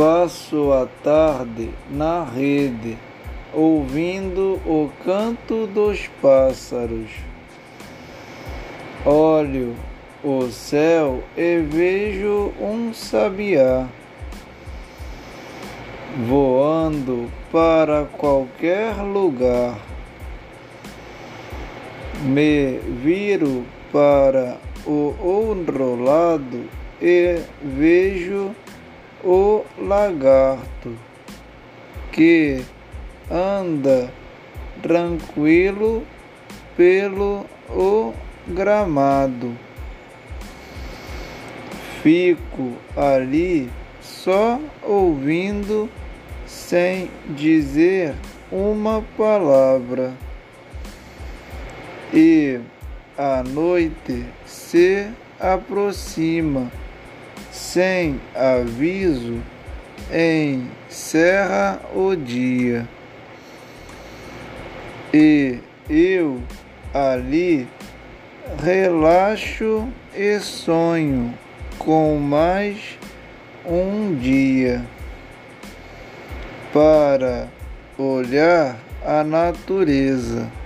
Passo a tarde na rede, ouvindo o canto dos pássaros. Olho o céu e vejo um sabiá voando para qualquer lugar. Me viro para o outro lado e vejo o lagarto que anda tranquilo pelo o gramado. Fico ali só ouvindo sem dizer uma palavra. E a noite se aproxima sem aviso, encerra o dia. E eu ali relaxo e sonho com mais um dia para olhar a natureza.